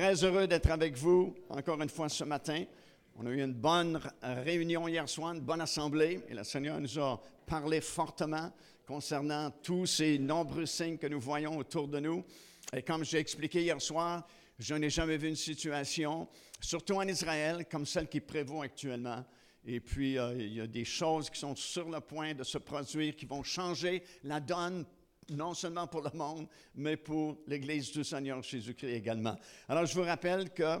Très heureux d'être avec vous encore une fois ce matin. On a eu une bonne réunion hier soir, une bonne assemblée, et le Seigneur nous a parlé fortement concernant tous ces nombreux signes que nous voyons autour de nous. Et comme j'ai expliqué hier soir, je n'ai jamais vu une situation, surtout en Israël, comme celle qui prévaut actuellement. Et puis, euh, il y a des choses qui sont sur le point de se produire, qui vont changer la donne non seulement pour le monde, mais pour l'Église du Seigneur Jésus-Christ également. Alors, je vous rappelle que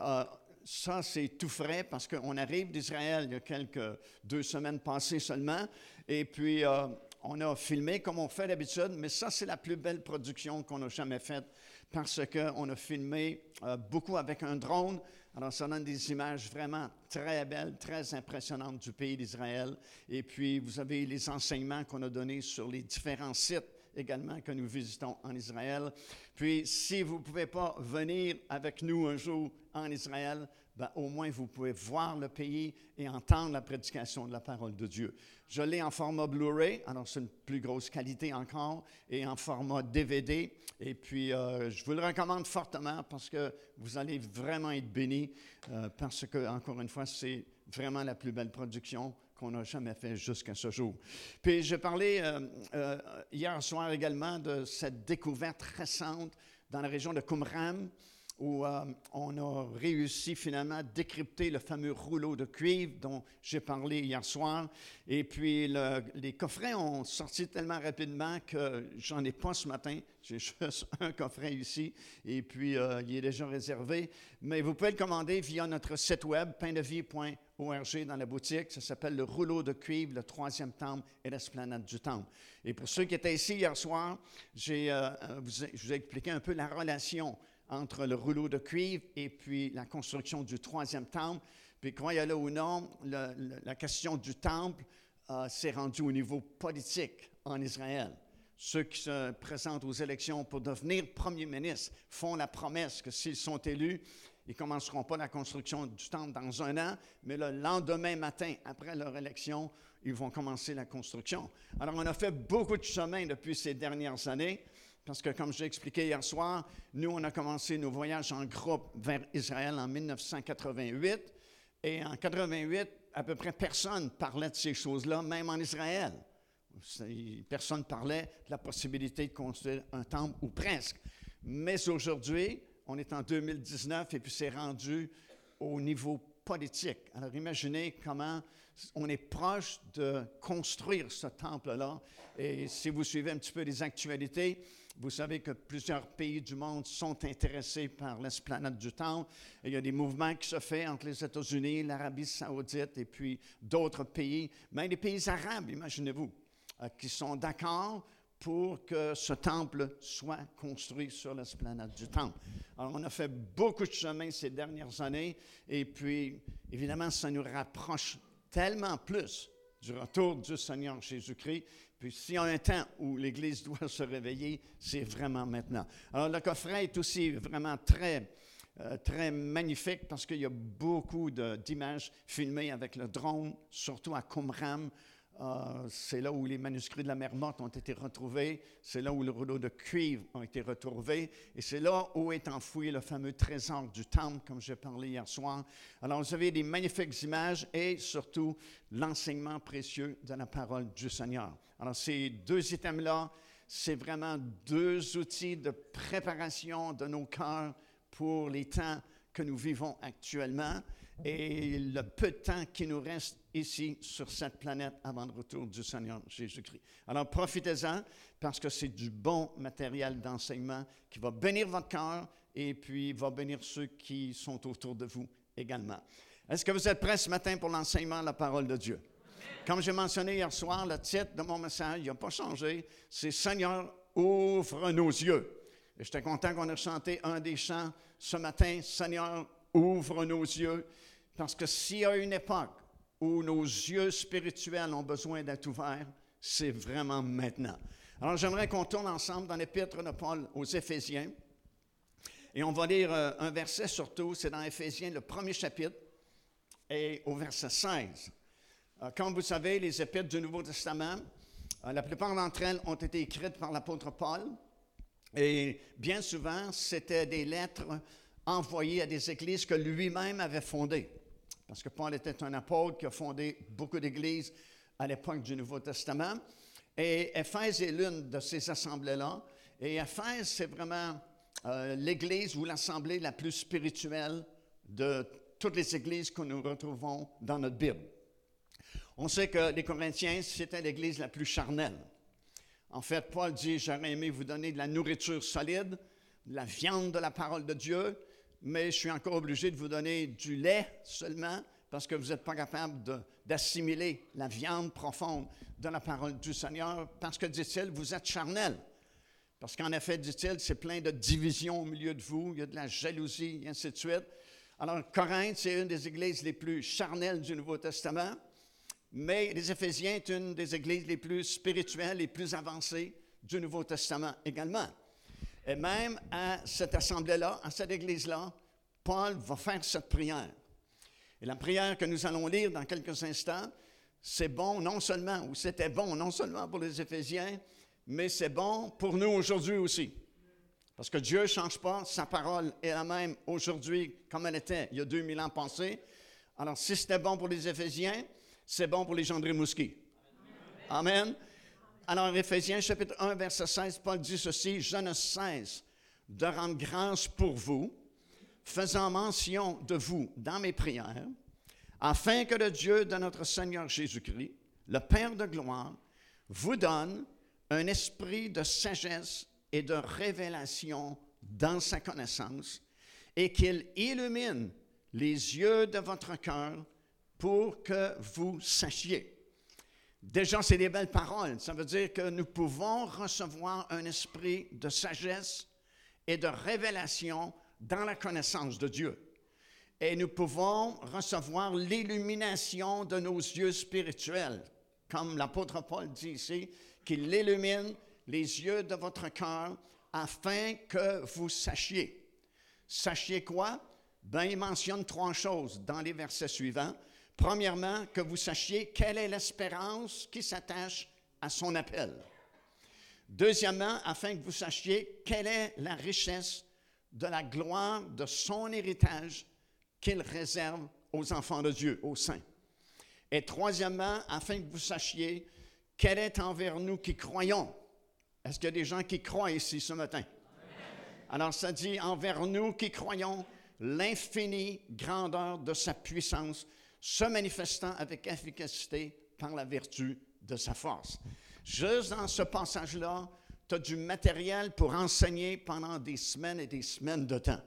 euh, ça, c'est tout frais parce qu'on arrive d'Israël il y a quelques deux semaines passées seulement. Et puis, euh, on a filmé comme on fait d'habitude, mais ça, c'est la plus belle production qu'on a jamais faite parce qu'on a filmé euh, beaucoup avec un drone. Alors, ça donne des images vraiment très belles, très impressionnantes du pays d'Israël. Et puis, vous avez les enseignements qu'on a donnés sur les différents sites également que nous visitons en Israël. Puis, si vous ne pouvez pas venir avec nous un jour en Israël, ben, au moins vous pouvez voir le pays et entendre la prédication de la parole de Dieu. Je l'ai en format Blu-ray, alors c'est une plus grosse qualité encore, et en format DVD. Et puis, euh, je vous le recommande fortement parce que vous allez vraiment être bénis, euh, parce que, encore une fois, c'est vraiment la plus belle production qu'on n'a jamais fait jusqu'à ce jour. Puis j'ai parlé euh, euh, hier soir également de cette découverte récente dans la région de Qumran, où euh, on a réussi finalement à décrypter le fameux rouleau de cuivre dont j'ai parlé hier soir. Et puis les coffrets ont sorti tellement rapidement que j'en ai pas ce matin. J'ai juste un coffret ici et puis il est déjà réservé. Mais vous pouvez le commander via notre site web paindevie.org ORG dans la boutique. Ça s'appelle le rouleau de cuivre, le troisième temple et l'esplanade du temple. Et pour ceux qui étaient ici hier soir, euh, euh, je vous ai expliqué un peu la relation entre le rouleau de cuivre et puis la construction du troisième temple. Puis croyez-le ou non, la question du temple euh, s'est rendue au niveau politique en Israël. Ceux qui se présentent aux élections pour devenir premier ministre font la promesse que s'ils sont élus, ils ne commenceront pas la construction du temple dans un an, mais le lendemain matin, après leur élection, ils vont commencer la construction. Alors, on a fait beaucoup de chemin depuis ces dernières années, parce que, comme j'ai expliqué hier soir, nous, on a commencé nos voyages en groupe vers Israël en 1988. Et en 88, à peu près personne parlait de ces choses-là, même en Israël. Personne parlait de la possibilité de construire un temple, ou presque. Mais aujourd'hui, on est en 2019 et puis c'est rendu au niveau politique. Alors imaginez comment on est proche de construire ce temple-là. Et si vous suivez un petit peu les actualités, vous savez que plusieurs pays du monde sont intéressés par l'esplanade du temple. il y a des mouvements qui se font entre les États-Unis, l'Arabie saoudite et puis d'autres pays, même les pays arabes, imaginez-vous, euh, qui sont d'accord pour que ce temple soit construit sur l'esplanade du temple. Alors, on a fait beaucoup de chemin ces dernières années, et puis, évidemment, ça nous rapproche tellement plus du retour du Seigneur Jésus-Christ. Puis, s'il y a un temps où l'Église doit se réveiller, c'est vraiment maintenant. Alors, le coffret est aussi vraiment très, euh, très magnifique parce qu'il y a beaucoup d'images filmées avec le drone, surtout à Qumran, euh, c'est là où les manuscrits de la mer morte ont été retrouvés, c'est là où le rouleau de cuivre a été retrouvé, et c'est là où est enfoui le fameux trésor du temple, comme j'ai parlé hier soir. Alors, vous avez des magnifiques images et surtout l'enseignement précieux de la parole du Seigneur. Alors, ces deux items-là, c'est vraiment deux outils de préparation de nos cœurs pour les temps que nous vivons actuellement et le peu de temps qui nous reste ici sur cette planète avant le retour du Seigneur Jésus-Christ. Alors profitez-en parce que c'est du bon matériel d'enseignement qui va bénir votre cœur et puis va bénir ceux qui sont autour de vous également. Est-ce que vous êtes prêts ce matin pour l'enseignement de la parole de Dieu? Comme j'ai mentionné hier soir, le titre de mon message, n'a pas changé, c'est Seigneur, ouvre nos yeux. Et j'étais content qu'on ait chanté un des chants ce matin, Seigneur, ouvre nos yeux, parce que s'il y a une époque où nos yeux spirituels ont besoin d'être ouverts, c'est vraiment maintenant. Alors j'aimerais qu'on tourne ensemble dans l'épître de Paul aux Éphésiens. Et on va lire euh, un verset surtout, c'est dans Éphésiens, le premier chapitre, et au verset 16. Euh, comme vous savez, les épîtres du Nouveau Testament, euh, la plupart d'entre elles ont été écrites par l'apôtre Paul. Et bien souvent, c'était des lettres envoyé à des églises que lui-même avait fondées. Parce que Paul était un apôtre qui a fondé beaucoup d'églises à l'époque du Nouveau Testament. Et Éphèse est l'une de ces assemblées-là. Et Éphèse, c'est vraiment euh, l'église ou l'assemblée la plus spirituelle de toutes les églises que nous retrouvons dans notre Bible. On sait que les Corinthiens, c'était l'église la plus charnelle. En fait, Paul dit, j'aurais aimé vous donner de la nourriture solide, de la viande de la parole de Dieu, mais je suis encore obligé de vous donner du lait seulement parce que vous n'êtes pas capable d'assimiler la viande profonde de la parole du Seigneur, parce que, dit-il, vous êtes charnel. Parce qu'en effet, dit-il, c'est plein de divisions au milieu de vous, il y a de la jalousie, et ainsi de suite. Alors, Corinthe, c'est une des églises les plus charnelles du Nouveau Testament, mais les Éphésiens est une des églises les plus spirituelles, les plus avancées du Nouveau Testament également. Et même à cette assemblée-là, à cette église-là, Paul va faire cette prière. Et la prière que nous allons lire dans quelques instants, c'est bon non seulement, ou c'était bon non seulement pour les Éphésiens, mais c'est bon pour nous aujourd'hui aussi. Parce que Dieu ne change pas, sa parole est la même aujourd'hui comme elle était il y a 2000 ans passés. Alors, si c'était bon pour les Éphésiens, c'est bon pour les gens de Rimouski. Amen. Alors, Éphésiens chapitre 1, verset 16, Paul dit ceci, Je ne cesse de rendre grâce pour vous, faisant mention de vous dans mes prières, afin que le Dieu de notre Seigneur Jésus-Christ, le Père de gloire, vous donne un esprit de sagesse et de révélation dans sa connaissance, et qu'il illumine les yeux de votre cœur pour que vous sachiez Déjà, c'est des belles paroles. Ça veut dire que nous pouvons recevoir un esprit de sagesse et de révélation dans la connaissance de Dieu. Et nous pouvons recevoir l'illumination de nos yeux spirituels, comme l'apôtre Paul dit ici, qu'il illumine les yeux de votre cœur afin que vous sachiez. Sachiez quoi? Ben, il mentionne trois choses dans les versets suivants. Premièrement, que vous sachiez quelle est l'espérance qui s'attache à son appel. Deuxièmement, afin que vous sachiez quelle est la richesse de la gloire de son héritage qu'il réserve aux enfants de Dieu, aux saints. Et troisièmement, afin que vous sachiez quelle est envers nous qui croyons. Est-ce qu'il y a des gens qui croient ici ce matin? Alors ça dit envers nous qui croyons l'infinie grandeur de sa puissance se manifestant avec efficacité par la vertu de sa force. Juste dans ce passage-là, tu as du matériel pour enseigner pendant des semaines et des semaines de temps.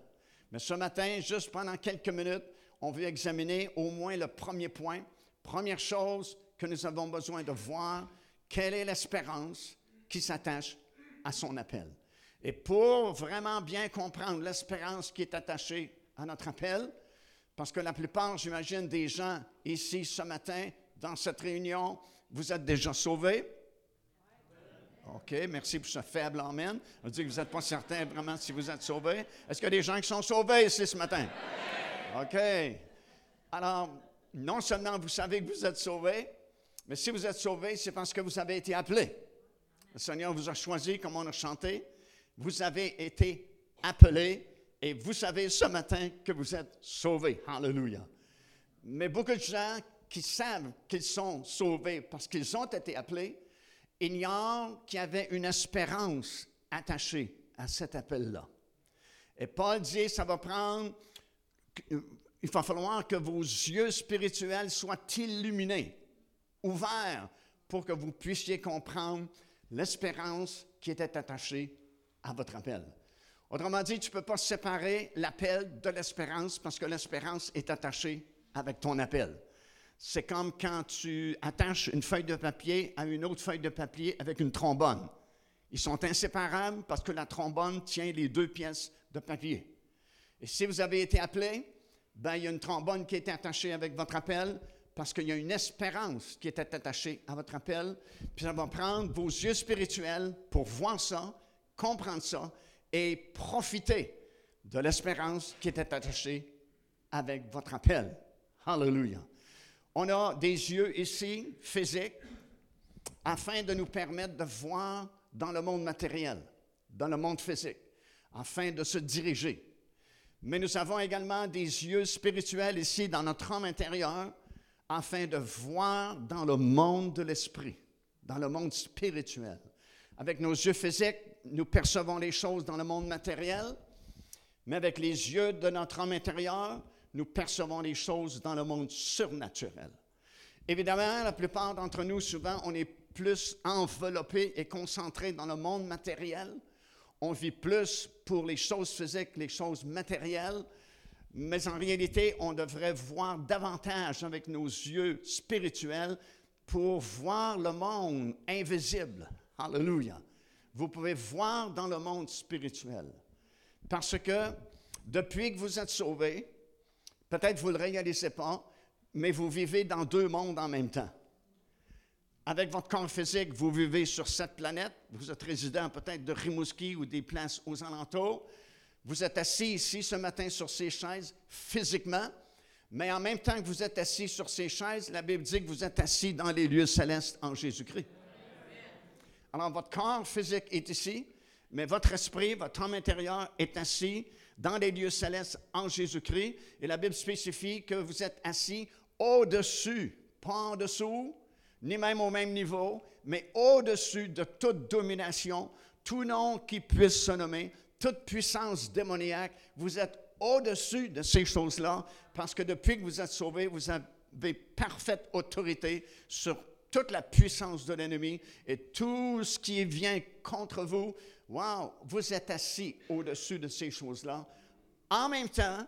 Mais ce matin, juste pendant quelques minutes, on veut examiner au moins le premier point. Première chose que nous avons besoin de voir, quelle est l'espérance qui s'attache à son appel. Et pour vraiment bien comprendre l'espérance qui est attachée à notre appel, parce que la plupart, j'imagine, des gens ici ce matin, dans cette réunion, vous êtes déjà sauvés. OK, merci pour ce faible amen. On dit que vous n'êtes pas certain vraiment si vous êtes sauvés. Est-ce qu'il y a des gens qui sont sauvés ici ce matin? OK. Alors, non seulement vous savez que vous êtes sauvés, mais si vous êtes sauvés, c'est parce que vous avez été appelés. Le Seigneur vous a choisi, comme on a chanté. Vous avez été appelés et vous savez ce matin que vous êtes sauvés. Alléluia. Mais beaucoup de gens qui savent qu'ils sont sauvés parce qu'ils ont été appelés, ignorent qu'il y avait une espérance attachée à cet appel-là. Et Paul dit, ça va prendre, il va falloir que vos yeux spirituels soient illuminés, ouverts, pour que vous puissiez comprendre l'espérance qui était attachée à votre appel. Autrement dit, tu ne peux pas séparer l'appel de l'espérance parce que l'espérance est attachée avec ton appel. C'est comme quand tu attaches une feuille de papier à une autre feuille de papier avec une trombone. Ils sont inséparables parce que la trombone tient les deux pièces de papier. Et si vous avez été appelé, ben, il y a une trombone qui est attachée avec votre appel parce qu'il y a une espérance qui est attachée à votre appel. Puis ça va prendre vos yeux spirituels pour voir ça, comprendre ça et profiter de l'espérance qui était attachée avec votre appel. Hallelujah. On a des yeux ici, physiques, afin de nous permettre de voir dans le monde matériel, dans le monde physique, afin de se diriger. Mais nous avons également des yeux spirituels ici dans notre âme intérieure afin de voir dans le monde de l'esprit, dans le monde spirituel. Avec nos yeux physiques, nous percevons les choses dans le monde matériel, mais avec les yeux de notre âme intérieure, nous percevons les choses dans le monde surnaturel. Évidemment, la plupart d'entre nous, souvent, on est plus enveloppé et concentré dans le monde matériel. On vit plus pour les choses physiques, les choses matérielles, mais en réalité, on devrait voir davantage avec nos yeux spirituels pour voir le monde invisible. Alléluia. Vous pouvez voir dans le monde spirituel. Parce que depuis que vous êtes sauvés, peut-être vous ne le réalisez pas, mais vous vivez dans deux mondes en même temps. Avec votre corps physique, vous vivez sur cette planète. Vous êtes résident peut-être de Rimouski ou des places aux alentours. Vous êtes assis ici ce matin sur ces chaises physiquement, mais en même temps que vous êtes assis sur ces chaises, la Bible dit que vous êtes assis dans les lieux célestes en Jésus-Christ. Alors votre corps physique est ici, mais votre esprit, votre âme intérieure est assis dans les lieux célestes en Jésus-Christ. Et la Bible spécifie que vous êtes assis au-dessus, pas en dessous, ni même au même niveau, mais au-dessus de toute domination, tout nom qui puisse se nommer, toute puissance démoniaque. Vous êtes au-dessus de ces choses-là parce que depuis que vous êtes sauvés, vous avez parfaite autorité sur toute la puissance de l'ennemi et tout ce qui vient contre vous. Wow, vous êtes assis au-dessus de ces choses-là en même temps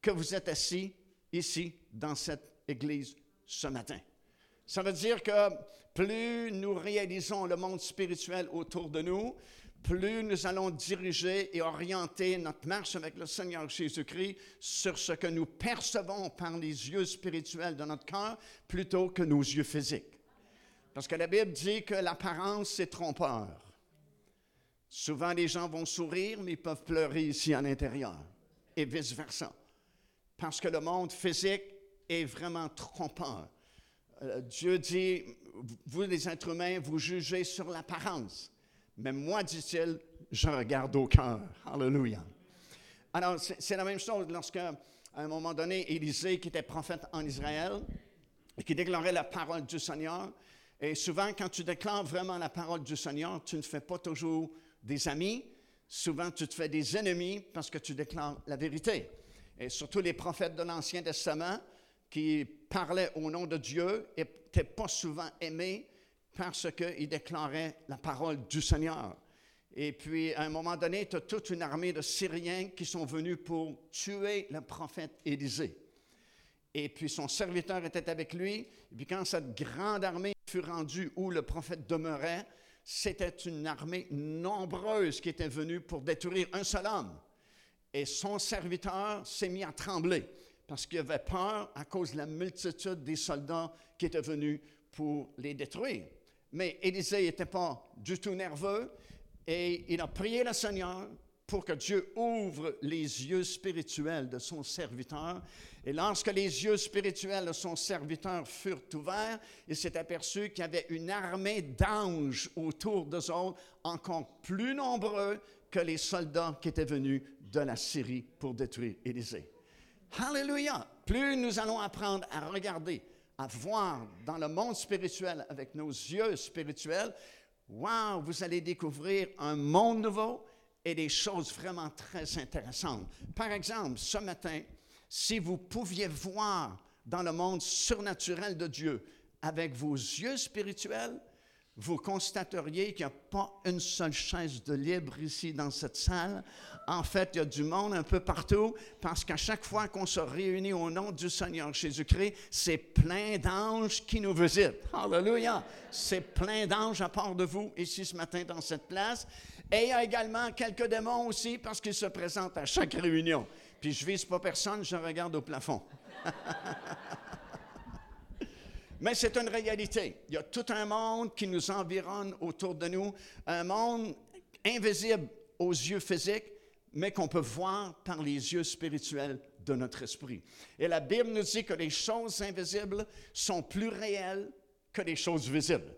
que vous êtes assis ici dans cette église ce matin. Ça veut dire que plus nous réalisons le monde spirituel autour de nous, plus nous allons diriger et orienter notre marche avec le Seigneur Jésus-Christ sur ce que nous percevons par les yeux spirituels de notre cœur plutôt que nos yeux physiques. Parce que la Bible dit que l'apparence, c'est trompeur. Souvent, les gens vont sourire, mais ils peuvent pleurer ici à l'intérieur, et vice-versa. Parce que le monde physique est vraiment trompeur. Euh, Dieu dit, vous les êtres humains, vous jugez sur l'apparence. Mais moi, dit-il, je regarde au cœur. Alléluia. Alors, c'est la même chose lorsqu'à un moment donné, Élisée, qui était prophète en Israël, et qui déclarait la parole du Seigneur, et souvent, quand tu déclares vraiment la parole du Seigneur, tu ne fais pas toujours des amis. Souvent, tu te fais des ennemis parce que tu déclares la vérité. Et surtout les prophètes de l'Ancien Testament qui parlaient au nom de Dieu n'étaient pas souvent aimés parce qu'ils déclaraient la parole du Seigneur. Et puis, à un moment donné, tu as toute une armée de Syriens qui sont venus pour tuer le prophète Élisée. Et puis, son serviteur était avec lui. Et puis, quand cette grande armée fut rendue où le prophète demeurait, c'était une armée nombreuse qui était venue pour détruire un seul homme. Et son serviteur s'est mis à trembler parce qu'il avait peur à cause de la multitude des soldats qui étaient venus pour les détruire. Mais Élisée n'était pas du tout nerveux et il a prié le Seigneur pour que Dieu ouvre les yeux spirituels de son serviteur. Et lorsque les yeux spirituels de son serviteur furent ouverts, il s'est aperçu qu'il y avait une armée d'anges autour d'eux autres, encore plus nombreux que les soldats qui étaient venus de la Syrie pour détruire Élisée. Alléluia! Plus nous allons apprendre à regarder à voir dans le monde spirituel avec nos yeux spirituels, wow, vous allez découvrir un monde nouveau et des choses vraiment très intéressantes. Par exemple, ce matin, si vous pouviez voir dans le monde surnaturel de Dieu avec vos yeux spirituels, vous constateriez qu'il n'y a pas une seule chaise de libre ici dans cette salle. En fait, il y a du monde un peu partout parce qu'à chaque fois qu'on se réunit au nom du Seigneur Jésus-Christ, c'est plein d'anges qui nous visitent. Alléluia! C'est plein d'anges à part de vous ici ce matin dans cette place. Et il y a également quelques démons aussi parce qu'ils se présentent à chaque réunion. Puis je vise pas personne, je regarde au plafond. Mais c'est une réalité. Il y a tout un monde qui nous environne autour de nous, un monde invisible aux yeux physiques, mais qu'on peut voir par les yeux spirituels de notre esprit. Et la Bible nous dit que les choses invisibles sont plus réelles que les choses visibles.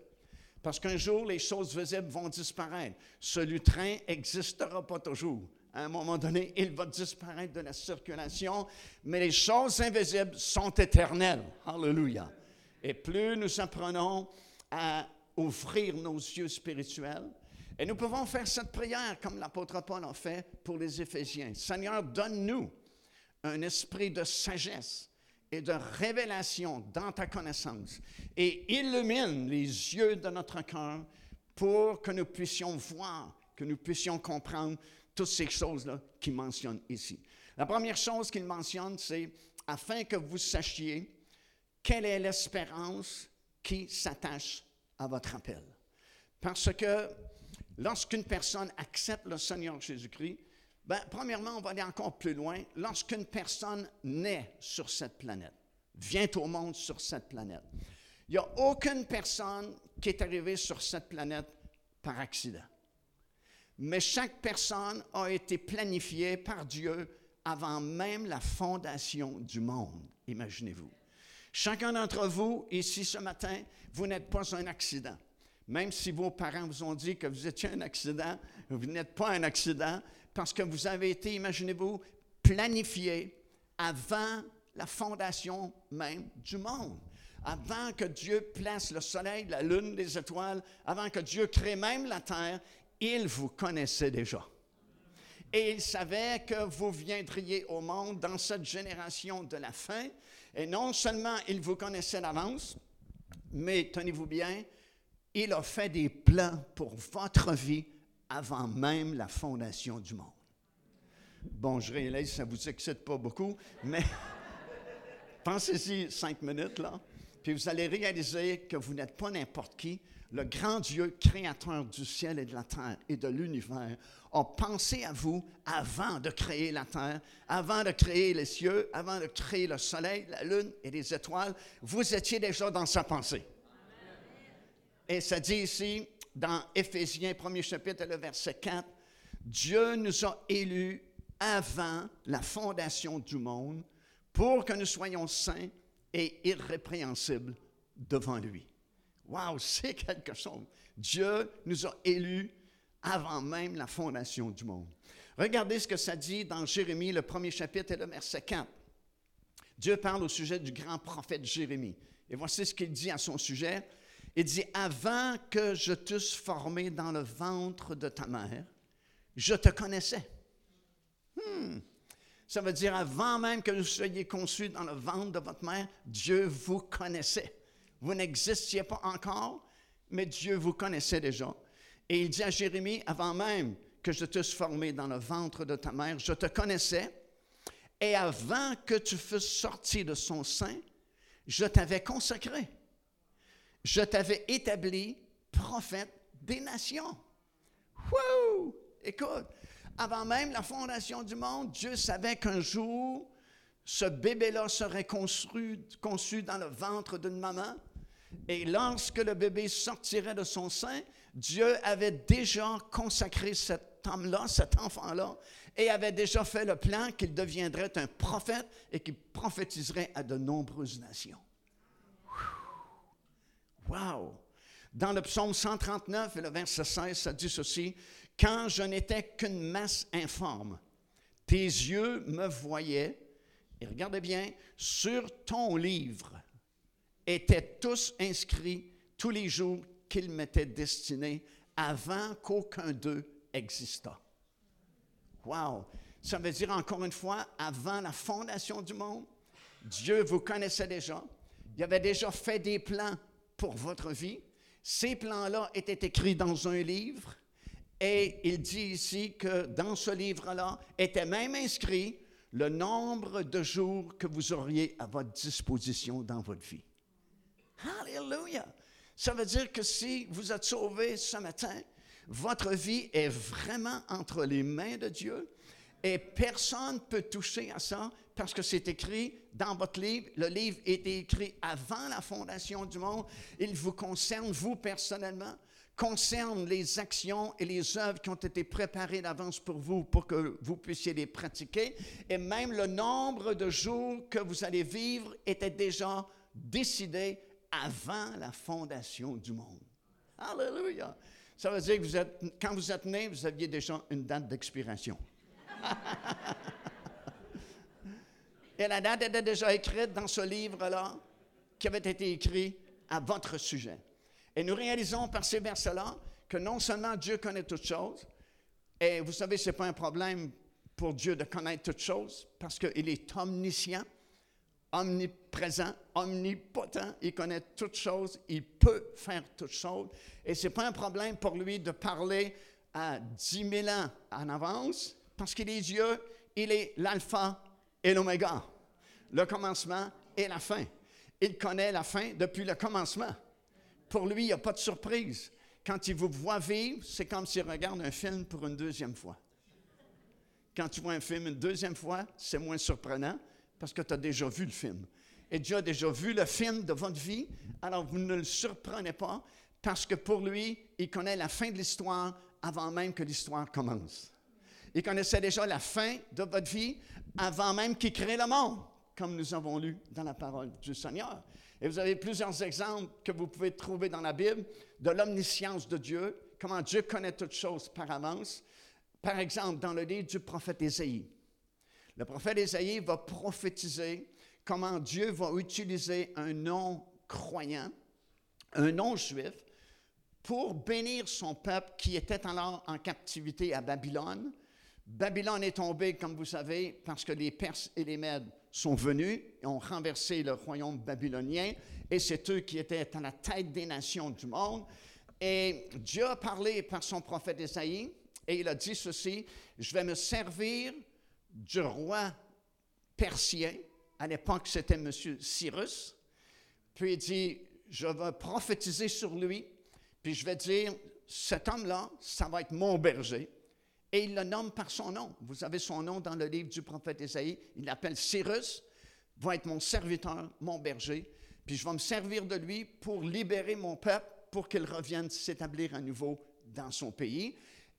Parce qu'un jour, les choses visibles vont disparaître. Ce lutrin n'existera pas toujours. À un moment donné, il va disparaître de la circulation, mais les choses invisibles sont éternelles. Alléluia. Et plus nous apprenons à ouvrir nos yeux spirituels, et nous pouvons faire cette prière comme l'apôtre Paul a fait pour les Éphésiens. Seigneur, donne-nous un esprit de sagesse et de révélation dans ta connaissance et illumine les yeux de notre cœur pour que nous puissions voir, que nous puissions comprendre toutes ces choses-là qu'il mentionne ici. La première chose qu'il mentionne, c'est afin que vous sachiez quelle est l'espérance qui s'attache à votre appel. Parce que lorsqu'une personne accepte le Seigneur Jésus-Christ, ben, premièrement, on va aller encore plus loin. Lorsqu'une personne naît sur cette planète, vient au monde sur cette planète, il n'y a aucune personne qui est arrivée sur cette planète par accident. Mais chaque personne a été planifiée par Dieu avant même la fondation du monde, imaginez-vous. Chacun d'entre vous, ici ce matin, vous n'êtes pas un accident. Même si vos parents vous ont dit que vous étiez un accident, vous n'êtes pas un accident parce que vous avez été, imaginez-vous, planifié avant la fondation même du monde. Avant que Dieu place le soleil, la lune, les étoiles, avant que Dieu crée même la terre, il vous connaissait déjà. Et il savait que vous viendriez au monde dans cette génération de la fin. Et non seulement il vous connaissait d'avance, mais tenez-vous bien, il a fait des plans pour votre vie avant même la fondation du monde. Bon, je réalise ça ne vous excite pas beaucoup, mais pensez-y cinq minutes, là, puis vous allez réaliser que vous n'êtes pas n'importe qui. Le grand Dieu, créateur du ciel et de la terre et de l'univers, a pensé à vous avant de créer la terre, avant de créer les cieux, avant de créer le soleil, la lune et les étoiles. Vous étiez déjà dans sa pensée. Et ça dit ici, dans Éphésiens, premier chapitre, le verset 4, Dieu nous a élus avant la fondation du monde pour que nous soyons saints et irrépréhensibles devant lui. Wow, c'est quelque chose. Dieu nous a élus avant même la fondation du monde. Regardez ce que ça dit dans Jérémie, le premier chapitre et le verset 4. Dieu parle au sujet du grand prophète Jérémie. Et voici ce qu'il dit à son sujet. Il dit, avant que je t'eusse formé dans le ventre de ta mère, je te connaissais. Hmm. Ça veut dire, avant même que vous soyez conçus dans le ventre de votre mère, Dieu vous connaissait. Vous n'existiez pas encore, mais Dieu vous connaissait déjà. Et il dit à Jérémie, avant même que je t'eusse formé dans le ventre de ta mère, je te connaissais. Et avant que tu fusses sorti de son sein, je t'avais consacré je t'avais établi prophète des nations. Wouh! Écoute, avant même la fondation du monde, Dieu savait qu'un jour, ce bébé-là serait conçu, conçu dans le ventre d'une maman. Et lorsque le bébé sortirait de son sein, Dieu avait déjà consacré cet homme-là, cet enfant-là, et avait déjà fait le plan qu'il deviendrait un prophète et qu'il prophétiserait à de nombreuses nations. Wow! Dans le psaume 139 et le verset 16, ça dit ceci Quand je n'étais qu'une masse informe, tes yeux me voyaient, et regardez bien, sur ton livre étaient tous inscrits tous les jours qu'ils m'étaient destinés avant qu'aucun d'eux existât. Wow! Ça veut dire encore une fois, avant la fondation du monde, Dieu vous connaissait déjà. Il avait déjà fait des plans pour votre vie. Ces plans-là étaient écrits dans un livre et il dit ici que dans ce livre-là était même inscrit le nombre de jours que vous auriez à votre disposition dans votre vie. Alléluia! Ça veut dire que si vous êtes sauvé ce matin, votre vie est vraiment entre les mains de Dieu et personne ne peut toucher à ça parce que c'est écrit dans votre livre. Le livre est écrit avant la fondation du monde. Il vous concerne, vous personnellement, concerne les actions et les œuvres qui ont été préparées d'avance pour vous, pour que vous puissiez les pratiquer. Et même le nombre de jours que vous allez vivre était déjà décidé avant la fondation du monde. Alléluia. Ça veut dire que quand vous êtes né, vous aviez déjà une date d'expiration. Et la date était déjà écrite dans ce livre-là, qui avait été écrit à votre sujet. Et nous réalisons par ces versets-là que non seulement Dieu connaît toutes choses, et vous savez, ce n'est pas un problème pour Dieu de connaître toutes choses, parce qu'il est omniscient, omniprésent, omnipotent, il connaît toutes choses, il peut faire toutes choses, et ce n'est pas un problème pour lui de parler à 10 000 ans en avance, parce qu'il est Dieu, il est l'alpha et l'oméga, le commencement et la fin. Il connaît la fin depuis le commencement. Pour lui, il n'y a pas de surprise. Quand il vous voit vivre, c'est comme s'il regarde un film pour une deuxième fois. Quand tu vois un film une deuxième fois, c'est moins surprenant parce que tu as déjà vu le film. Et Dieu a déjà vu le film de votre vie, alors vous ne le surprenez pas parce que pour lui, il connaît la fin de l'histoire avant même que l'histoire commence. Il connaissait déjà la fin de votre vie avant même qu'il crée le monde, comme nous avons lu dans la parole du Seigneur. Et vous avez plusieurs exemples que vous pouvez trouver dans la Bible de l'omniscience de Dieu, comment Dieu connaît toutes choses par avance. Par exemple, dans le livre du prophète Ésaïe. Le prophète Ésaïe va prophétiser comment Dieu va utiliser un non-croyant, un non-juif, pour bénir son peuple qui était alors en captivité à Babylone. Babylone est tombée, comme vous savez, parce que les Perses et les Mèdes sont venus et ont renversé le royaume babylonien, et c'est eux qui étaient à la tête des nations du monde. Et Dieu a parlé par son prophète Isaïe, et il a dit ceci, je vais me servir du roi persien, à l'époque c'était M. Cyrus, puis il dit, je vais prophétiser sur lui, puis je vais dire, cet homme-là, ça va être mon berger. Et il le nomme par son nom. Vous avez son nom dans le livre du prophète Isaïe. Il l'appelle Cyrus, va être mon serviteur, mon berger. Puis je vais me servir de lui pour libérer mon peuple, pour qu'il revienne s'établir à nouveau dans son pays.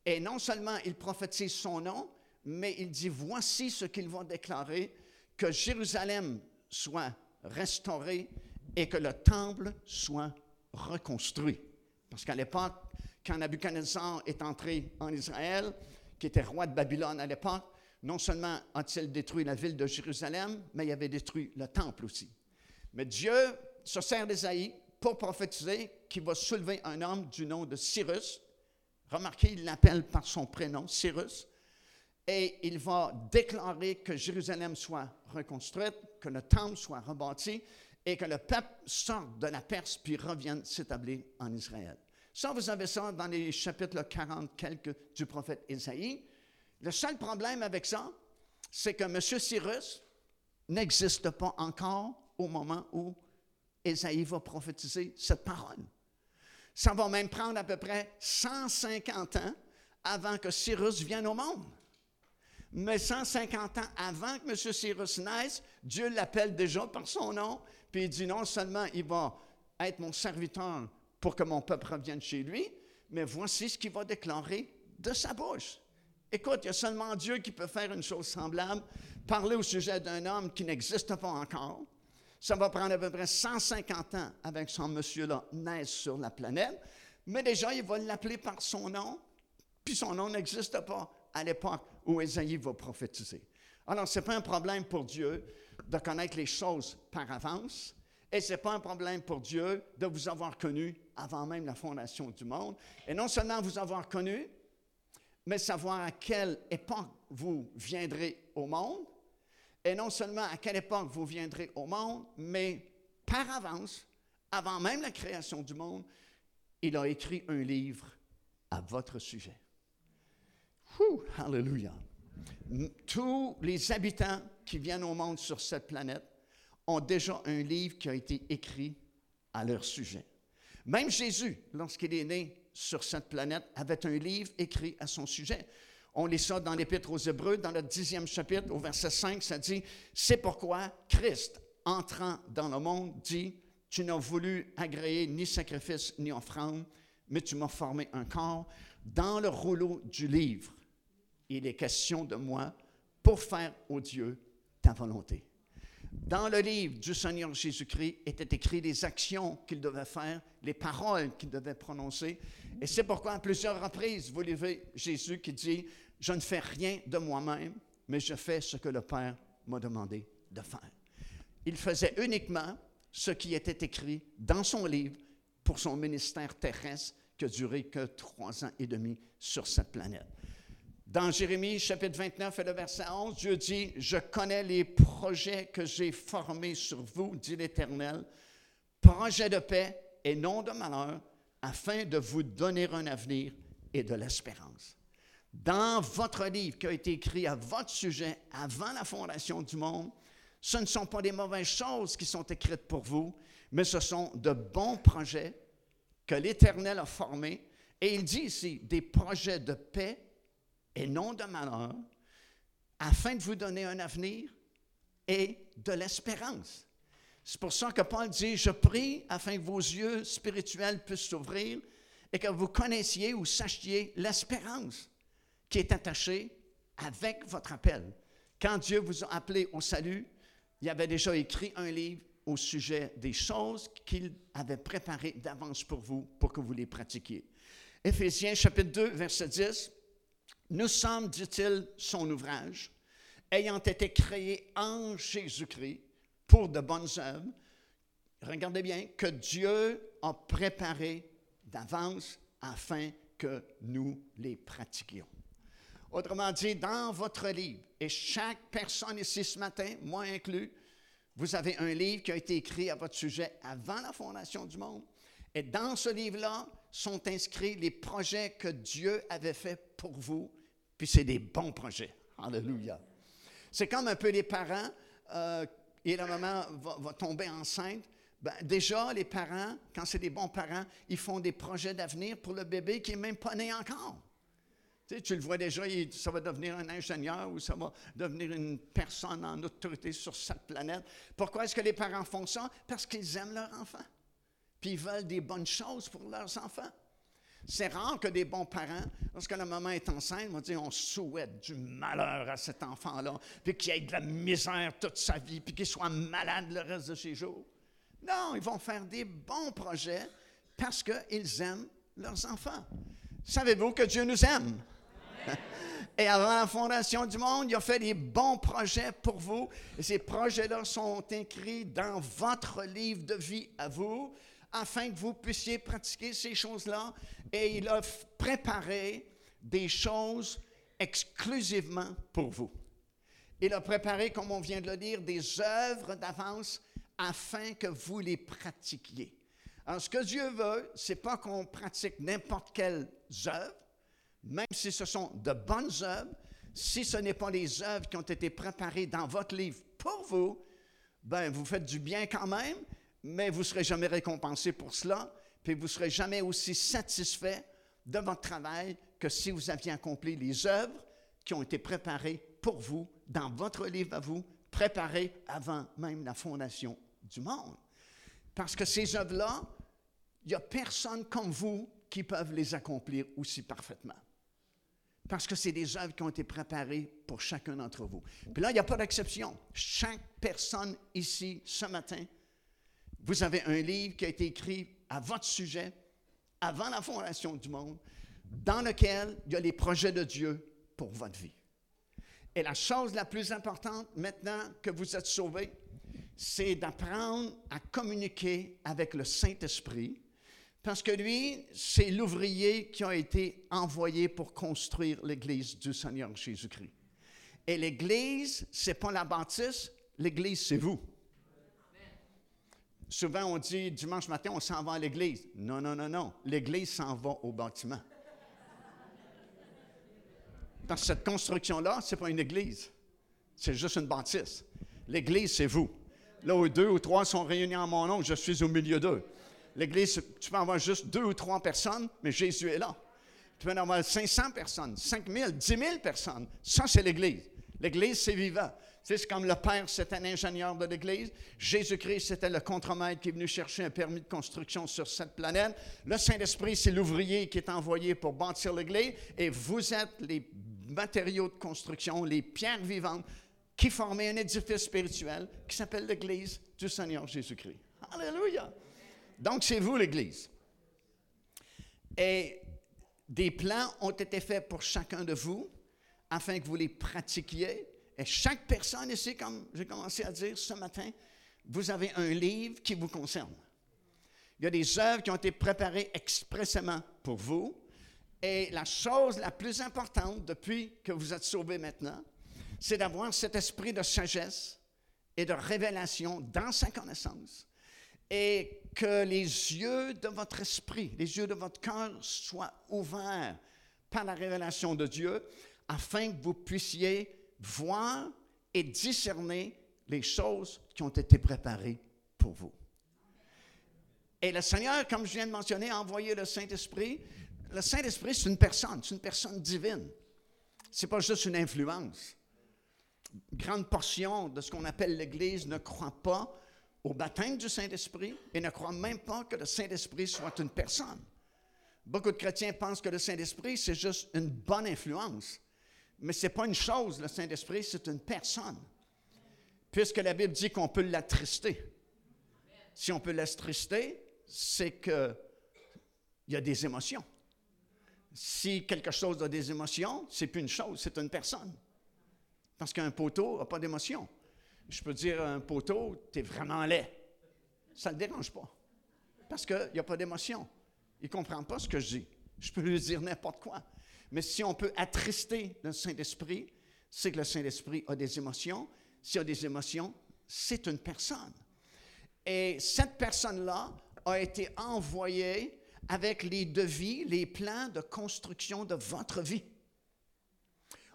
Et non seulement il prophétise son nom, mais il dit, voici ce qu'il va déclarer, que Jérusalem soit restaurée et que le temple soit reconstruit. Parce qu'à l'époque, quand Nabucodonosor est entré en Israël, qui était roi de Babylone à l'époque, non seulement a-t-il détruit la ville de Jérusalem, mais il avait détruit le temple aussi. Mais Dieu se sert d'Ésaïe pour prophétiser qu'il va soulever un homme du nom de Cyrus. Remarquez, il l'appelle par son prénom, Cyrus. Et il va déclarer que Jérusalem soit reconstruite, que le temple soit rebâti et que le peuple sorte de la Perse puis revienne s'établir en Israël. Ça, vous avez ça dans les chapitres 40 quelques du prophète Isaïe. Le seul problème avec ça, c'est que M. Cyrus n'existe pas encore au moment où Isaïe va prophétiser cette parole. Ça va même prendre à peu près 150 ans avant que Cyrus vienne au monde. Mais 150 ans avant que M. Cyrus naisse, Dieu l'appelle déjà par son nom, puis il dit non seulement il va être mon serviteur pour que mon peuple revienne chez lui, mais voici ce qu'il va déclarer de sa bouche. Écoute, il y a seulement Dieu qui peut faire une chose semblable, parler au sujet d'un homme qui n'existe pas encore. Ça va prendre à peu près 150 ans avec son monsieur-là naisse sur la planète, mais déjà, il va l'appeler par son nom, puis son nom n'existe pas à l'époque où Ésaïe va prophétiser. Alors, ce n'est pas un problème pour Dieu de connaître les choses par avance, et ce n'est pas un problème pour Dieu de vous avoir connu avant même la fondation du monde. Et non seulement vous avoir connu, mais savoir à quelle époque vous viendrez au monde. Et non seulement à quelle époque vous viendrez au monde, mais par avance, avant même la création du monde, il a écrit un livre à votre sujet. Hallelujah. Tous les habitants qui viennent au monde sur cette planète ont déjà un livre qui a été écrit à leur sujet. Même Jésus, lorsqu'il est né sur cette planète, avait un livre écrit à son sujet. On lit ça dans l'Épître aux Hébreux, dans le dixième chapitre, au verset 5, ça dit, C'est pourquoi Christ, entrant dans le monde, dit, Tu n'as voulu agréer ni sacrifice ni offrande, mais tu m'as formé un corps. Dans le rouleau du livre, il est question de moi pour faire au Dieu ta volonté. Dans le livre du Seigneur Jésus-Christ étaient écrites les actions qu'il devait faire, les paroles qu'il devait prononcer. Et c'est pourquoi à plusieurs reprises, vous levez Jésus qui dit, je ne fais rien de moi-même, mais je fais ce que le Père m'a demandé de faire. Il faisait uniquement ce qui était écrit dans son livre pour son ministère terrestre qui a duré que trois ans et demi sur cette planète. Dans Jérémie chapitre 29 et le verset 11, Dieu dit, Je connais les projets que j'ai formés sur vous, dit l'Éternel, projets de paix et non de malheur, afin de vous donner un avenir et de l'espérance. Dans votre livre qui a été écrit à votre sujet avant la fondation du monde, ce ne sont pas des mauvaises choses qui sont écrites pour vous, mais ce sont de bons projets que l'Éternel a formés. Et il dit ici, des projets de paix et non de malheur, afin de vous donner un avenir et de l'espérance. C'est pour ça que Paul dit, je prie afin que vos yeux spirituels puissent s'ouvrir et que vous connaissiez ou sachiez l'espérance qui est attachée avec votre appel. Quand Dieu vous a appelé au salut, il avait déjà écrit un livre au sujet des choses qu'il avait préparées d'avance pour vous, pour que vous les pratiquiez. Éphésiens chapitre 2, verset 10. Nous sommes, dit-il, son ouvrage, ayant été créés en Jésus-Christ pour de bonnes œuvres. Regardez bien, que Dieu a préparé d'avance afin que nous les pratiquions. Autrement dit, dans votre livre, et chaque personne ici ce matin, moi inclus, vous avez un livre qui a été écrit à votre sujet avant la fondation du monde. Et dans ce livre-là sont inscrits les projets que Dieu avait faits pour vous. Puis c'est des bons projets. Alléluia. C'est comme un peu les parents, euh, et la maman va, tomber enceinte. Ben, déjà, les parents, quand c'est des bons parents, ils font des projets d'avenir pour le bébé qui n'est même pas né encore. Tu, le vois déjà, ça va devenir un ingénieur ou ça va devenir une personne en autorité sur cette planète. Pourquoi est-ce que les parents font ça? Parce qu'ils aiment leur enfant. Puis ils veulent des bonnes choses pour leurs enfants. C'est rare que des bons parents, lorsque la maman est enceinte, vont dire on souhaite du malheur à cet enfant-là, puis qu'il ait de la misère toute sa vie, puis qu'il soit malade le reste de ses jours. Non, ils vont faire des bons projets parce qu'ils aiment leurs enfants. Savez-vous que Dieu nous aime? Et avant la fondation du monde, il a fait des bons projets pour vous. Et ces projets-là sont écrits dans votre livre de vie à vous, afin que vous puissiez pratiquer ces choses-là. Et il a préparé des choses exclusivement pour vous. Il a préparé, comme on vient de le dire, des œuvres d'avance afin que vous les pratiquiez. Alors, ce que Dieu veut, c'est pas qu'on pratique n'importe quelle œuvre, même si ce sont de bonnes œuvres, si ce n'est pas les œuvres qui ont été préparées dans votre livre pour vous, ben vous faites du bien quand même, mais vous ne serez jamais récompensé pour cela, puis vous ne serez jamais aussi satisfait de votre travail que si vous aviez accompli les œuvres qui ont été préparées pour vous dans votre livre à vous, préparées avant même la fondation du monde. Parce que ces œuvres-là, il n'y a personne comme vous qui peuvent les accomplir aussi parfaitement. Parce que c'est des œuvres qui ont été préparées pour chacun d'entre vous. Puis là, il n'y a pas d'exception. Chaque personne ici, ce matin, vous avez un livre qui a été écrit à votre sujet, avant la fondation du monde, dans lequel il y a les projets de Dieu pour votre vie. Et la chose la plus importante maintenant que vous êtes sauvés, c'est d'apprendre à communiquer avec le Saint-Esprit parce que lui, c'est l'ouvrier qui a été envoyé pour construire l'Église du Seigneur Jésus-Christ. Et l'Église, ce n'est pas la bâtisse, l'Église, c'est vous. Souvent, on dit dimanche matin, on s'en va à l'Église. Non, non, non, non. L'Église s'en va au bâtiment. Dans cette construction-là, ce n'est pas une Église. C'est juste une bâtisse. L'Église, c'est vous. Là où deux ou trois sont réunis en mon nom, je suis au milieu d'eux. L'Église, tu peux avoir juste deux ou trois personnes, mais Jésus est là. Tu peux en avoir 500 personnes, 5 000, 10 000 personnes. Ça, c'est l'Église. L'Église, c'est vivant. C'est comme le Père, c'est un ingénieur de l'Église. Jésus-Christ, c'était le contremaître qui est venu chercher un permis de construction sur cette planète. Le Saint-Esprit, c'est l'ouvrier qui est envoyé pour bâtir l'Église. Et vous êtes les matériaux de construction, les pierres vivantes qui forment un édifice spirituel qui s'appelle l'Église du Seigneur Jésus-Christ. Alléluia! Donc, c'est vous l'Église. Et des plans ont été faits pour chacun de vous afin que vous les pratiquiez. Et chaque personne ici, comme j'ai commencé à dire ce matin, vous avez un livre qui vous concerne. Il y a des œuvres qui ont été préparées expressément pour vous. Et la chose la plus importante depuis que vous êtes sauvés maintenant, c'est d'avoir cet esprit de sagesse et de révélation dans sa connaissance et que les yeux de votre esprit, les yeux de votre cœur soient ouverts par la révélation de Dieu afin que vous puissiez voir et discerner les choses qui ont été préparées pour vous. Et le Seigneur, comme je viens de mentionner, a envoyé le Saint-Esprit. Le Saint-Esprit, c'est une personne, c'est une personne divine. Ce n'est pas juste une influence. Une grande portion de ce qu'on appelle l'Église ne croit pas au baptême du Saint-Esprit et ne croit même pas que le Saint-Esprit soit une personne. Beaucoup de chrétiens pensent que le Saint-Esprit, c'est juste une bonne influence. Mais ce n'est pas une chose, le Saint-Esprit, c'est une personne. Puisque la Bible dit qu'on peut l'attrister. Si on peut l'attrister, c'est qu'il y a des émotions. Si quelque chose a des émotions, c'est plus une chose, c'est une personne. Parce qu'un poteau n'a pas d'émotion. Je peux dire à un poteau, tu es vraiment laid. Ça ne le dérange pas. Parce qu'il n'y a pas d'émotion. Il ne comprend pas ce que je dis. Je peux lui dire n'importe quoi. Mais si on peut attrister le Saint-Esprit, c'est que le Saint-Esprit a des émotions. S'il a des émotions, c'est une personne. Et cette personne-là a été envoyée avec les devis, les plans de construction de votre vie.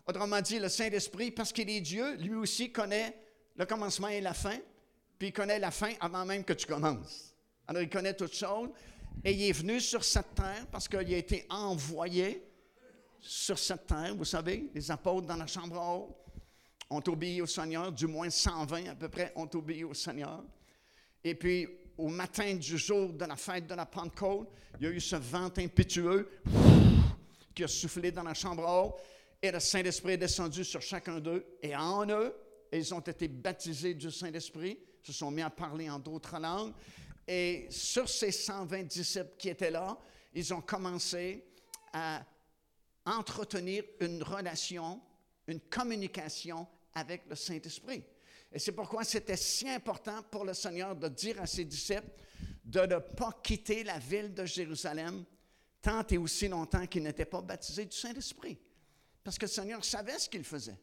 Autrement dit, le Saint-Esprit, parce qu'il est Dieu, lui aussi connaît le commencement et la fin, puis il connaît la fin avant même que tu commences. Alors il connaît toutes choses, et il est venu sur cette terre parce qu'il a été envoyé sur cette terre. Vous savez, les apôtres dans la chambre haute ont obéi au Seigneur, du moins 120 à peu près ont obéi au Seigneur. Et puis, au matin du jour de la fête de la Pentecôte, il y a eu ce vent impétueux qui a soufflé dans la chambre haute et le Saint-Esprit est descendu sur chacun d'eux et en eux, ils ont été baptisés du Saint-Esprit, se sont mis à parler en d'autres langues. Et sur ces 120 disciples qui étaient là, ils ont commencé à entretenir une relation, une communication avec le Saint-Esprit. Et c'est pourquoi c'était si important pour le Seigneur de dire à ses disciples de ne pas quitter la ville de Jérusalem tant et aussi longtemps qu'ils n'étaient pas baptisés du Saint-Esprit. Parce que le Seigneur savait ce qu'il faisait.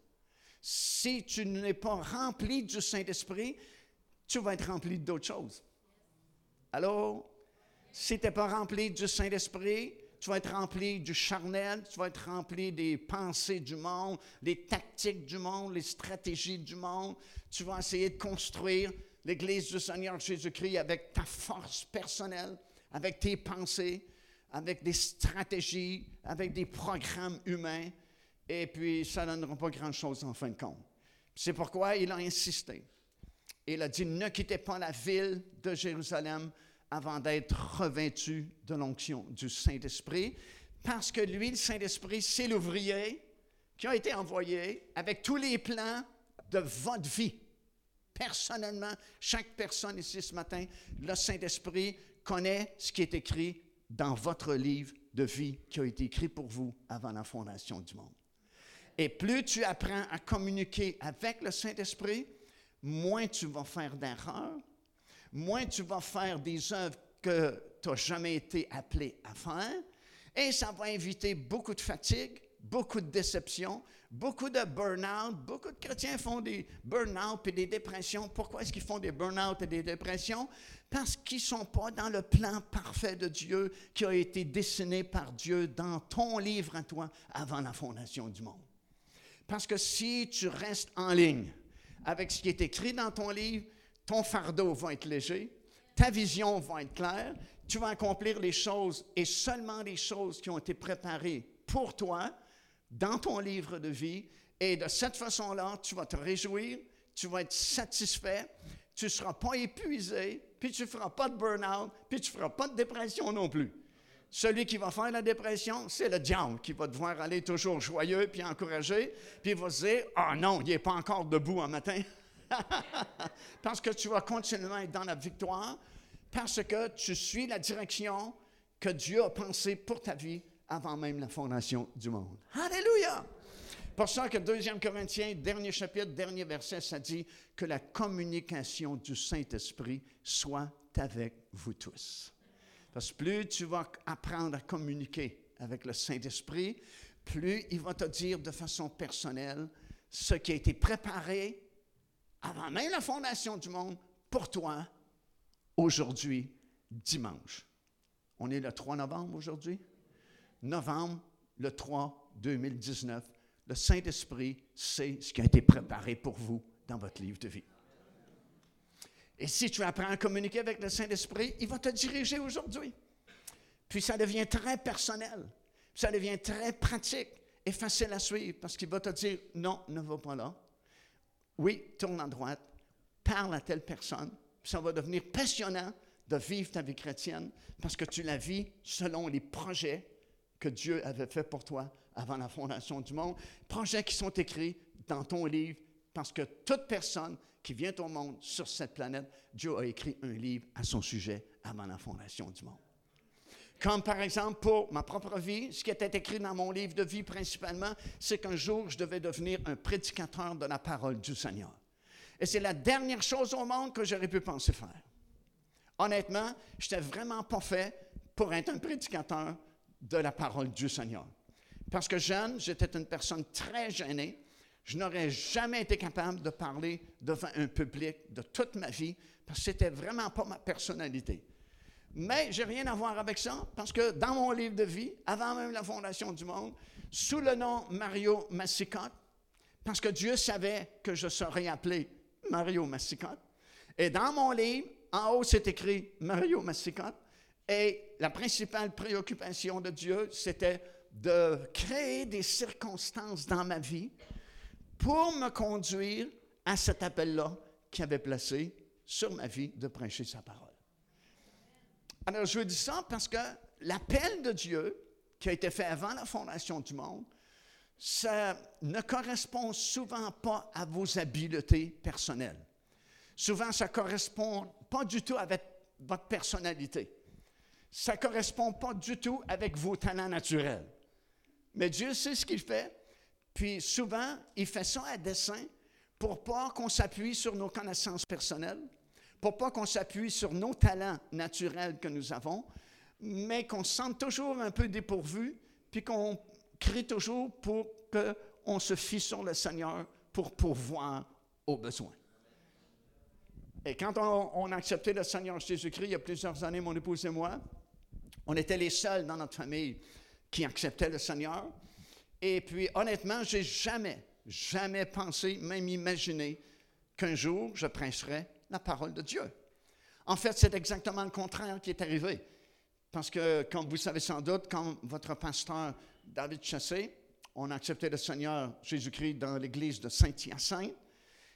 Si tu n'es pas rempli du Saint-Esprit, tu vas être rempli d'autres choses. Alors, si tu n'es pas rempli du Saint-Esprit, tu vas être rempli du charnel, tu vas être rempli des pensées du monde, des tactiques du monde, les stratégies du monde. Tu vas essayer de construire l'Église du Seigneur Jésus-Christ avec ta force personnelle, avec tes pensées, avec des stratégies, avec des programmes humains. Et puis, ça ne donnera pas grand-chose en fin de compte. C'est pourquoi il a insisté. Il a dit, ne quittez pas la ville de Jérusalem avant d'être revêtu de l'onction du Saint-Esprit, parce que lui, le Saint-Esprit, c'est l'ouvrier qui a été envoyé avec tous les plans de votre vie. Personnellement, chaque personne ici ce matin, le Saint-Esprit connaît ce qui est écrit dans votre livre de vie qui a été écrit pour vous avant la fondation du monde. Et plus tu apprends à communiquer avec le Saint-Esprit, moins tu vas faire d'erreurs, moins tu vas faire des œuvres que tu n'as jamais été appelé à faire. Et ça va éviter beaucoup de fatigue, beaucoup de déception, beaucoup de burn-out. Beaucoup de chrétiens font des burn-out et des dépressions. Pourquoi est-ce qu'ils font des burn-out et des dépressions? Parce qu'ils ne sont pas dans le plan parfait de Dieu qui a été dessiné par Dieu dans ton livre à toi avant la fondation du monde. Parce que si tu restes en ligne avec ce qui est écrit dans ton livre, ton fardeau va être léger, ta vision va être claire, tu vas accomplir les choses et seulement les choses qui ont été préparées pour toi dans ton livre de vie. Et de cette façon-là, tu vas te réjouir, tu vas être satisfait, tu ne seras pas épuisé, puis tu ne feras pas de burn-out, puis tu ne feras pas de dépression non plus. Celui qui va faire la dépression, c'est le diable qui va devoir aller toujours joyeux puis encouragé, puis il va se dire Ah non, il n'est pas encore debout un matin. parce que tu vas continuellement être dans la victoire, parce que tu suis la direction que Dieu a pensée pour ta vie avant même la fondation du monde. Alléluia! Pour ça que 2 Corinthiens, dernier chapitre, dernier verset, ça dit que la communication du Saint-Esprit soit avec vous tous. Parce que plus tu vas apprendre à communiquer avec le Saint-Esprit, plus il va te dire de façon personnelle ce qui a été préparé avant même la fondation du monde pour toi aujourd'hui, dimanche. On est le 3 novembre aujourd'hui? Novembre, le 3 2019. Le Saint-Esprit sait ce qui a été préparé pour vous dans votre livre de vie. Et si tu apprends à communiquer avec le Saint-Esprit, il va te diriger aujourd'hui. Puis ça devient très personnel, ça devient très pratique et facile à suivre parce qu'il va te dire non, ne va pas là. Oui, tourne à droite, parle à telle personne. Ça va devenir passionnant de vivre ta vie chrétienne parce que tu la vis selon les projets que Dieu avait faits pour toi avant la fondation du monde. Projets qui sont écrits dans ton livre parce que toute personne qui vient au monde sur cette planète, Dieu a écrit un livre à son sujet avant la fondation du monde. Comme par exemple pour ma propre vie, ce qui était écrit dans mon livre de vie principalement, c'est qu'un jour je devais devenir un prédicateur de la parole du Seigneur. Et c'est la dernière chose au monde que j'aurais pu penser faire. Honnêtement, je n'étais vraiment pas fait pour être un prédicateur de la parole du Seigneur. Parce que jeune, j'étais une personne très gênée. Je n'aurais jamais été capable de parler devant un public de toute ma vie parce que c'était vraiment pas ma personnalité. Mais j'ai rien à voir avec ça parce que dans mon livre de vie, avant même la fondation du monde, sous le nom Mario Massicotte, parce que Dieu savait que je serais appelé Mario Massicotte, et dans mon livre, en haut, c'est écrit Mario Massicotte, et la principale préoccupation de Dieu, c'était de créer des circonstances dans ma vie pour me conduire à cet appel-là qui avait placé sur ma vie de prêcher sa parole. Alors, je dis ça parce que l'appel de Dieu, qui a été fait avant la fondation du monde, ça ne correspond souvent pas à vos habiletés personnelles. Souvent, ça ne correspond pas du tout avec votre personnalité. Ça ne correspond pas du tout avec vos talents naturels. Mais Dieu sait ce qu'il fait, puis souvent, il fait ça à dessein pour pas qu'on s'appuie sur nos connaissances personnelles, pour pas qu'on s'appuie sur nos talents naturels que nous avons, mais qu'on se sente toujours un peu dépourvu, puis qu'on crie toujours pour qu'on se fie sur le Seigneur pour pourvoir aux besoins. Et quand on, a accepté le Seigneur Jésus-Christ il y a plusieurs années, mon épouse et moi, on était les seuls dans notre famille qui acceptaient le Seigneur. Et puis, honnêtement, j'ai jamais, jamais pensé, même imaginé qu'un jour je prêcherais la parole de Dieu. En fait, c'est exactement le contraire qui est arrivé. Parce que, comme vous savez sans doute, quand votre pasteur David Chassé, on a accepté le Seigneur Jésus-Christ dans l'église de Saint-Hyacinthe.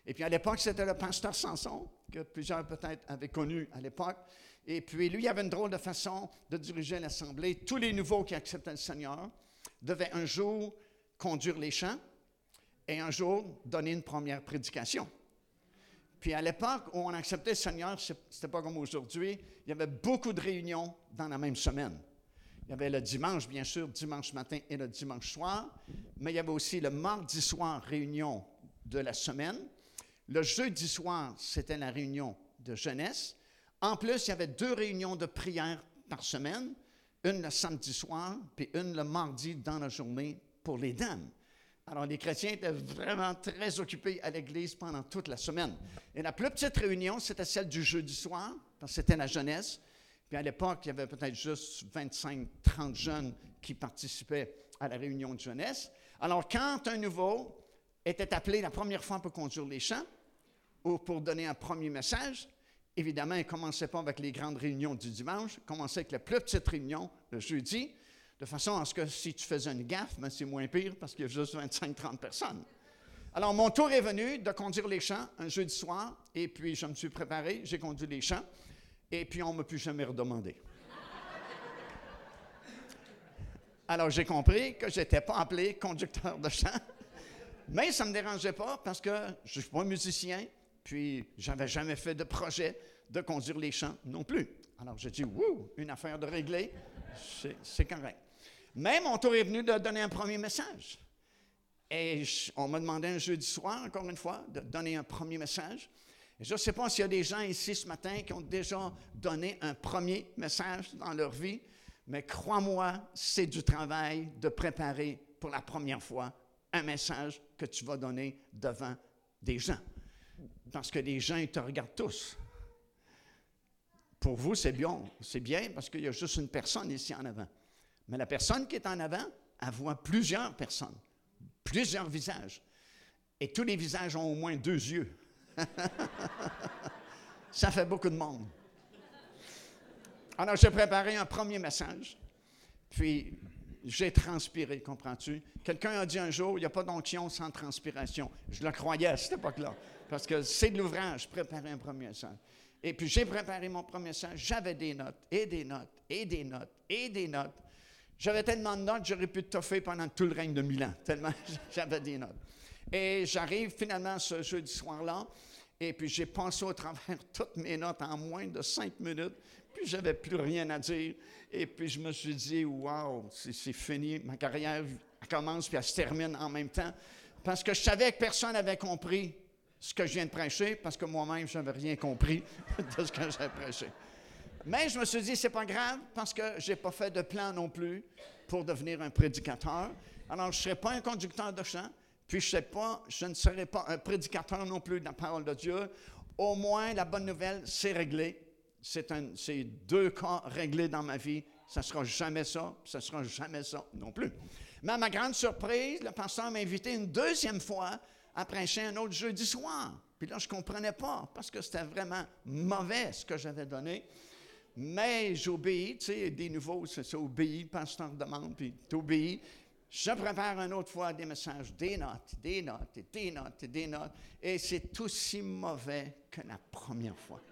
Et puis à l'époque, c'était le pasteur Samson, que plusieurs peut-être avaient connu à l'époque. Et puis lui, il avait une drôle de façon de diriger l'Assemblée. Tous les nouveaux qui acceptaient le Seigneur devaient un jour conduire les chants et un jour donner une première prédication. Puis à l'époque où on acceptait le Seigneur, c'était pas comme aujourd'hui, il y avait beaucoup de réunions dans la même semaine. Il y avait le dimanche, bien sûr, dimanche matin et le dimanche soir, mais il y avait aussi le mardi soir, réunion de la semaine. Le jeudi soir, c'était la réunion de jeunesse. En plus, il y avait deux réunions de prière par semaine, une le samedi soir, puis une le mardi dans la journée pour les dames. Alors, les chrétiens étaient vraiment très occupés à l'église pendant toute la semaine. Et la plus petite réunion, c'était celle du jeudi soir, parce que c'était la jeunesse. Puis à l'époque, il y avait peut-être juste 25-30 jeunes qui participaient à la réunion de jeunesse. Alors, quand un nouveau était appelé la première fois pour conduire les chants ou pour donner un premier message, évidemment, il ne commençait pas avec les grandes réunions du dimanche, il commençait avec la plus petite réunion le jeudi de façon à ce que si tu faisais une gaffe, ben, c'est moins pire parce qu'il y a juste 25-30 personnes. Alors, mon tour est venu de conduire les chants un jeudi soir, et puis je me suis préparé, j'ai conduit les chants, et puis on ne m'a plus jamais redemandé. Alors, j'ai compris que je n'étais pas appelé conducteur de chant, mais ça ne me dérangeait pas parce que je ne suis pas musicien, puis j'avais jamais fait de projet de conduire les chants non plus. Alors, j'ai dit, wouh, une affaire de régler, c'est correct. Mais mon tour est venu de donner un premier message. Et on m'a demandé un jeudi soir, encore une fois, de donner un premier message. Je ne sais pas s'il y a des gens ici ce matin qui ont déjà donné un premier message dans leur vie, mais crois-moi, c'est du travail de préparer pour la première fois un message que tu vas donner devant des gens. Parce que les gens, ils te regardent tous. Pour vous, c'est bien, c'est bien parce qu'il y a juste une personne ici en avant. Mais la personne qui est en avant, elle voit plusieurs personnes plusieurs visages. Et tous les visages ont au moins deux yeux. Ça fait beaucoup de monde. Alors, j'ai préparé un premier message, puis j'ai transpiré, comprends-tu? Quelqu'un a dit un jour, il n'y a pas d'onction sans transpiration. Je le croyais à cette époque-là, parce que c'est de l'ouvrage, préparer un premier message. Et puis j'ai préparé mon premier message, j'avais des notes, et des notes, et des notes, et des notes. J'avais tellement de notes, j'aurais pu toffer pendant tout le règne de Milan, tellement j'avais des notes. Et j'arrive finalement ce jeudi soir-là, et puis j'ai pensé au travers toutes mes notes en moins de cinq minutes, puis j'avais plus rien à dire. Et puis je me suis dit, wow, c'est fini, ma carrière commence puis elle se termine en même temps. Parce que je savais que personne n'avait compris ce que je viens de prêcher, parce que moi-même, je n'avais rien compris de ce que j'ai prêché. Mais je me suis dit, c'est pas grave parce que je n'ai pas fait de plan non plus pour devenir un prédicateur. Alors, je ne serai pas un conducteur de chant, puis je, sais pas, je ne serai pas un prédicateur non plus de la parole de Dieu. Au moins, la bonne nouvelle, c'est réglé. C'est deux cas réglés dans ma vie. Ça ne sera jamais ça, ça ne sera jamais ça non plus. Mais à ma grande surprise, le pasteur m'a invité une deuxième fois à prêcher un autre jeudi soir. Puis là, je ne comprenais pas parce que c'était vraiment mauvais ce que j'avais donné. Mais j'obéis, tu sais, des nouveaux, c'est ça, obéis, le pasteur demande, puis t'obéis. Je prépare une autre fois des messages, des notes, des notes, et des notes, et des notes, et c'est aussi mauvais que la première fois.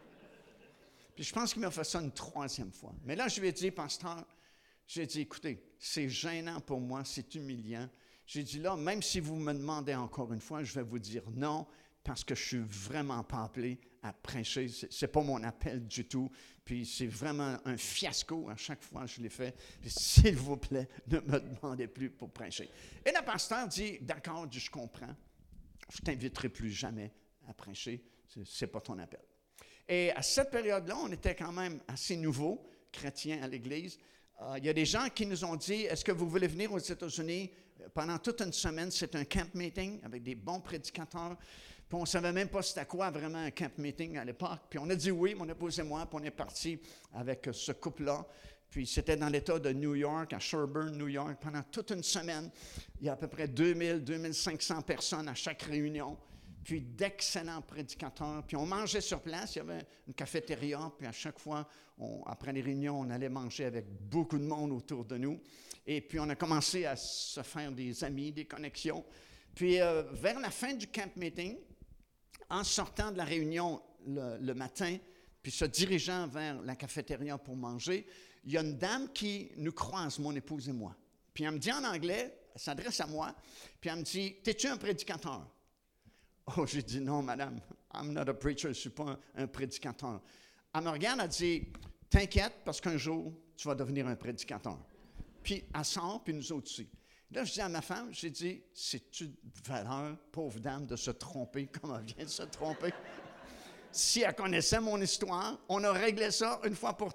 Puis je pense qu'il m'a fait ça une troisième fois. Mais là, je lui ai dit, pasteur, j'ai dit, écoutez, c'est gênant pour moi, c'est humiliant. J'ai dit, là, même si vous me demandez encore une fois, je vais vous dire non, parce que je suis vraiment pas appelé à prêcher. Ce n'est pas mon appel du tout. Puis c'est vraiment un fiasco à chaque fois que je l'ai fait. S'il vous plaît, ne me demandez plus pour prêcher. Et le pasteur dit, d'accord, je comprends. Je t'inviterai plus jamais à prêcher. Ce n'est pas ton appel. Et à cette période-là, on était quand même assez nouveaux, chrétiens à l'Église. Euh, il y a des gens qui nous ont dit, est-ce que vous voulez venir aux États-Unis? Pendant toute une semaine? C'est un camp meeting avec des bons prédicateurs. Puis on ne savait même pas c'était quoi vraiment un camp meeting à l'époque. Puis on a dit oui, mon épouse et moi, puis on est parti avec ce couple-là. Puis c'était dans l'État de New York, à Sherburne, New York, pendant toute une semaine. Il y a à peu près 2000, 2500 personnes à chaque réunion. Puis d'excellents prédicateurs. Puis on mangeait sur place. Il y avait une cafétéria. Puis à chaque fois, après les réunions, on allait manger avec beaucoup de monde autour de nous. Et puis on a commencé à se faire des amis, des connexions. Puis euh, vers la fin du camp meeting, en sortant de la réunion le, matin, puis se dirigeant vers la cafétéria pour manger, il y a une dame qui nous croise, mon épouse et moi. Puis elle me dit en anglais, elle s'adresse à moi, puis elle me dit T'es-tu un prédicateur? Oh, j'ai dit Non, madame, I'm not a preacher, je ne suis pas un, un, prédicateur. Elle me regarde, elle dit T'inquiète, parce qu'un jour, tu vas devenir un prédicateur. Puis elle sort, puis nous autres aussi. Là, je dis à ma femme, j'ai dit, c'est une valeur, pauvre dame, de se tromper comme elle vient de se tromper? si elle connaissait mon histoire, on a réglé ça une fois pour